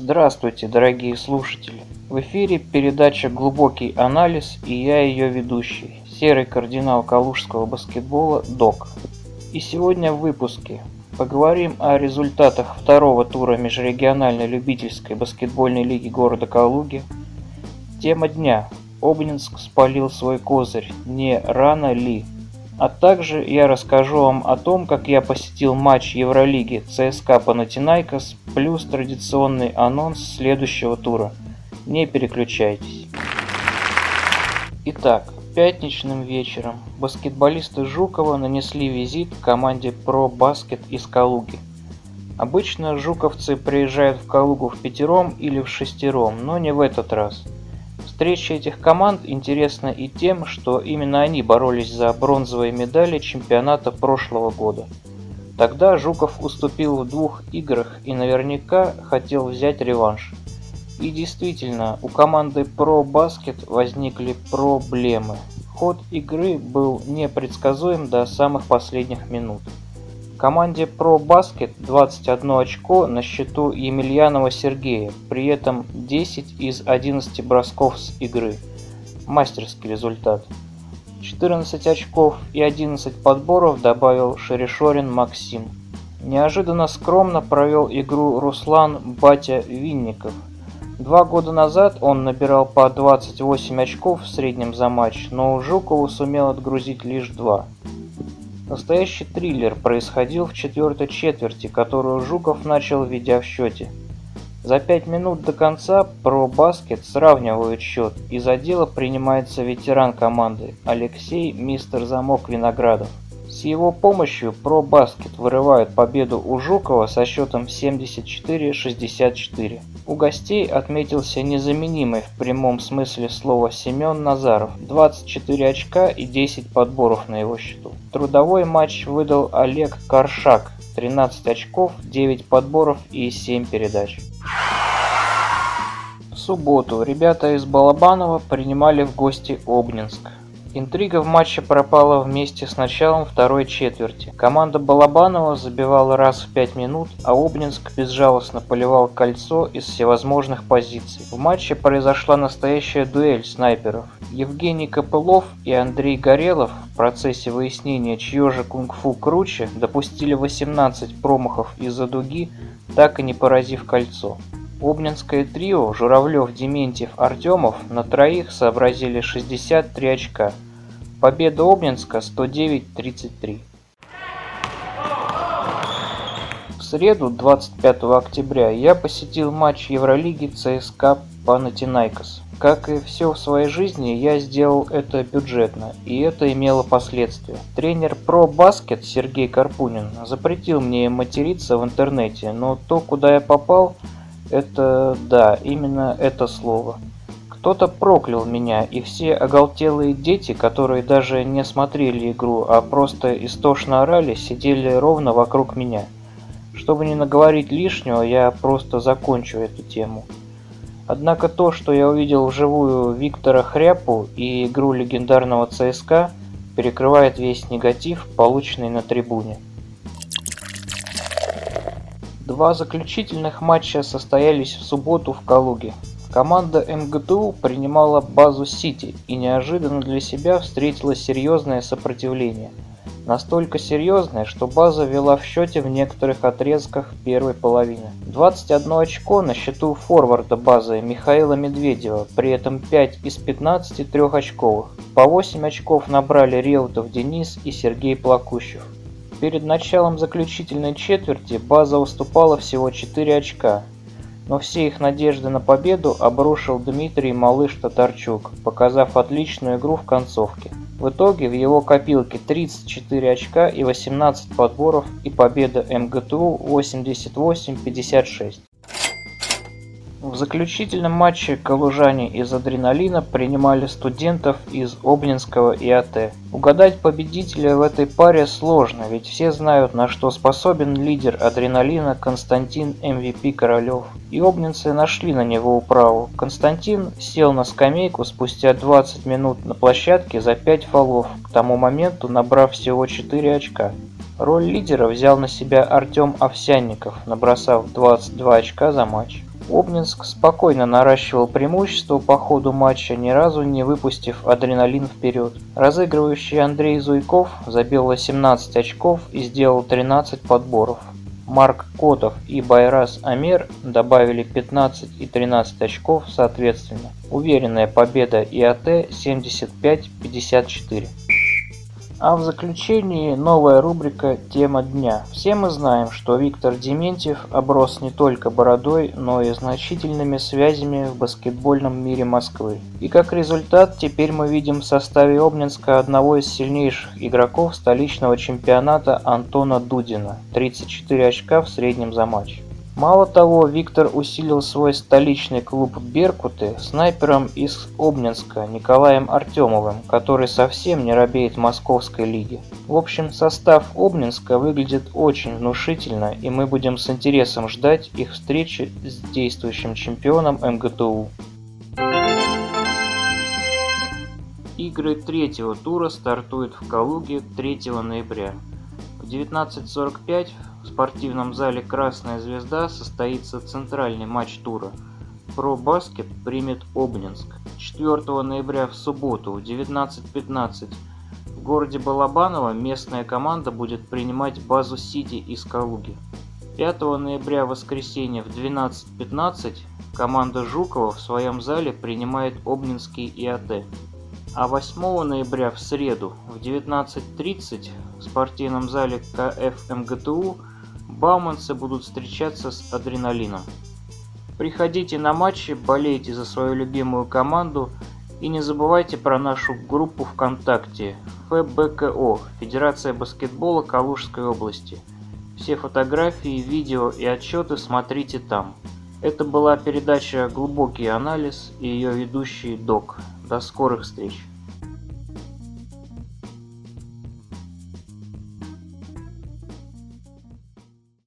Здравствуйте, дорогие слушатели! В эфире передача «Глубокий анализ» и я ее ведущий, серый кардинал калужского баскетбола ДОК. И сегодня в выпуске поговорим о результатах второго тура межрегиональной любительской баскетбольной лиги города Калуги. Тема дня. Обнинск спалил свой козырь. Не рано ли? А также я расскажу вам о том, как я посетил матч Евролиги ЦСКА Панатинайкос, плюс традиционный анонс следующего тура. Не переключайтесь. Итак, пятничным вечером баскетболисты Жукова нанесли визит команде Pro Basket из Калуги. Обычно жуковцы приезжают в Калугу в пятером или в шестером, но не в этот раз – Встреча этих команд интересна и тем, что именно они боролись за бронзовые медали чемпионата прошлого года. Тогда Жуков уступил в двух играх и наверняка хотел взять реванш. И действительно, у команды Pro Basket возникли проблемы. Ход игры был непредсказуем до самых последних минут. Команде Pro Basket 21 очко на счету Емельянова Сергея, при этом 10 из 11 бросков с игры. Мастерский результат. 14 очков и 11 подборов добавил Шерешорин Максим. Неожиданно скромно провел игру Руслан Батя Винников. Два года назад он набирал по 28 очков в среднем за матч, но Жукову сумел отгрузить лишь два. Настоящий триллер происходил в четвертой четверти, которую Жуков начал ведя в счете. За пять минут до конца про баскет сравнивают счет, и за дело принимается ветеран команды Алексей Мистер Замок Виноградов. С его помощью баскет вырывают победу у Жукова со счетом 74-64. У гостей отметился незаменимый в прямом смысле слова Семен Назаров. 24 очка и 10 подборов на его счету. Трудовой матч выдал Олег Каршак. 13 очков, 9 подборов и 7 передач. В субботу ребята из Балабанова принимали в гости Обнинск. Интрига в матче пропала вместе с началом второй четверти. Команда Балабанова забивала раз в 5 минут, а Обнинск безжалостно поливал кольцо из всевозможных позиций. В матче произошла настоящая дуэль снайперов. Евгений Копылов и Андрей Горелов в процессе выяснения, чье же кунг-фу круче, допустили 18 промахов из-за дуги, так и не поразив кольцо. Обнинское трио Журавлев, Дементьев, Артемов на троих сообразили 63 очка – Победа Обнинска 109-33. В среду, 25 октября, я посетил матч Евролиги ЦСКА Панатинайкос. Как и все в своей жизни, я сделал это бюджетно, и это имело последствия. Тренер про баскет Сергей Карпунин запретил мне материться в интернете, но то, куда я попал, это да, именно это слово. Кто-то проклял меня, и все оголтелые дети, которые даже не смотрели игру, а просто истошно орали, сидели ровно вокруг меня. Чтобы не наговорить лишнего, я просто закончу эту тему. Однако то, что я увидел вживую Виктора Хряпу и игру легендарного ЦСКА, перекрывает весь негатив, полученный на трибуне. Два заключительных матча состоялись в субботу в Калуге. Команда МГТУ принимала базу Сити и неожиданно для себя встретила серьезное сопротивление. Настолько серьезное, что база вела в счете в некоторых отрезках первой половины. 21 очко на счету форварда базы Михаила Медведева, при этом 5 из 15 трехочковых. По 8 очков набрали Реутов Денис и Сергей Плакущев. Перед началом заключительной четверти база уступала всего 4 очка, но все их надежды на победу обрушил Дмитрий Малыш Татарчук, показав отличную игру в концовке. В итоге в его копилке 34 очка и 18 подборов и победа МГТУ 88-56. Заключительном матче калужане из «Адреналина» принимали студентов из Обнинского ИАТЭ. Угадать победителя в этой паре сложно, ведь все знают, на что способен лидер «Адреналина» Константин MVP Королев. И обнинцы нашли на него управу. Константин сел на скамейку спустя 20 минут на площадке за 5 фолов, к тому моменту набрав всего 4 очка. Роль лидера взял на себя Артем Овсянников, набросав 22 очка за матч. Обнинск спокойно наращивал преимущество по ходу матча, ни разу не выпустив адреналин вперед. Разыгрывающий Андрей Зуйков забил 18 очков и сделал 13 подборов. Марк Котов и Байрас Амир добавили 15 и 13 очков соответственно. Уверенная победа ИАТ 75-54. А в заключении новая рубрика «Тема дня». Все мы знаем, что Виктор Дементьев оброс не только бородой, но и значительными связями в баскетбольном мире Москвы. И как результат, теперь мы видим в составе Обнинска одного из сильнейших игроков столичного чемпионата Антона Дудина. 34 очка в среднем за матч. Мало того, Виктор усилил свой столичный клуб «Беркуты» снайпером из Обнинска Николаем Артемовым, который совсем не робеет московской лиге. В общем, состав Обнинска выглядит очень внушительно, и мы будем с интересом ждать их встречи с действующим чемпионом МГТУ. Игры третьего тура стартуют в Калуге 3 ноября. В 19.45 в спортивном зале «Красная звезда» состоится центральный матч тура. Про баскет примет Обнинск. 4 ноября в субботу в 19.15 в городе Балабаново местная команда будет принимать базу Сити из Калуги. 5 ноября в воскресенье в 12.15 команда Жукова в своем зале принимает Обнинский ИАТ. А 8 ноября в среду в 19.30 в спортивном зале КФ МГТУ Бауманцы будут встречаться с адреналином. Приходите на матчи, болейте за свою любимую команду и не забывайте про нашу группу ВКонтакте ФБКО Федерация баскетбола Калужской области. Все фотографии, видео и отчеты смотрите там. Это была передача «Глубокий анализ» и ее ведущий Док. До скорых встреч!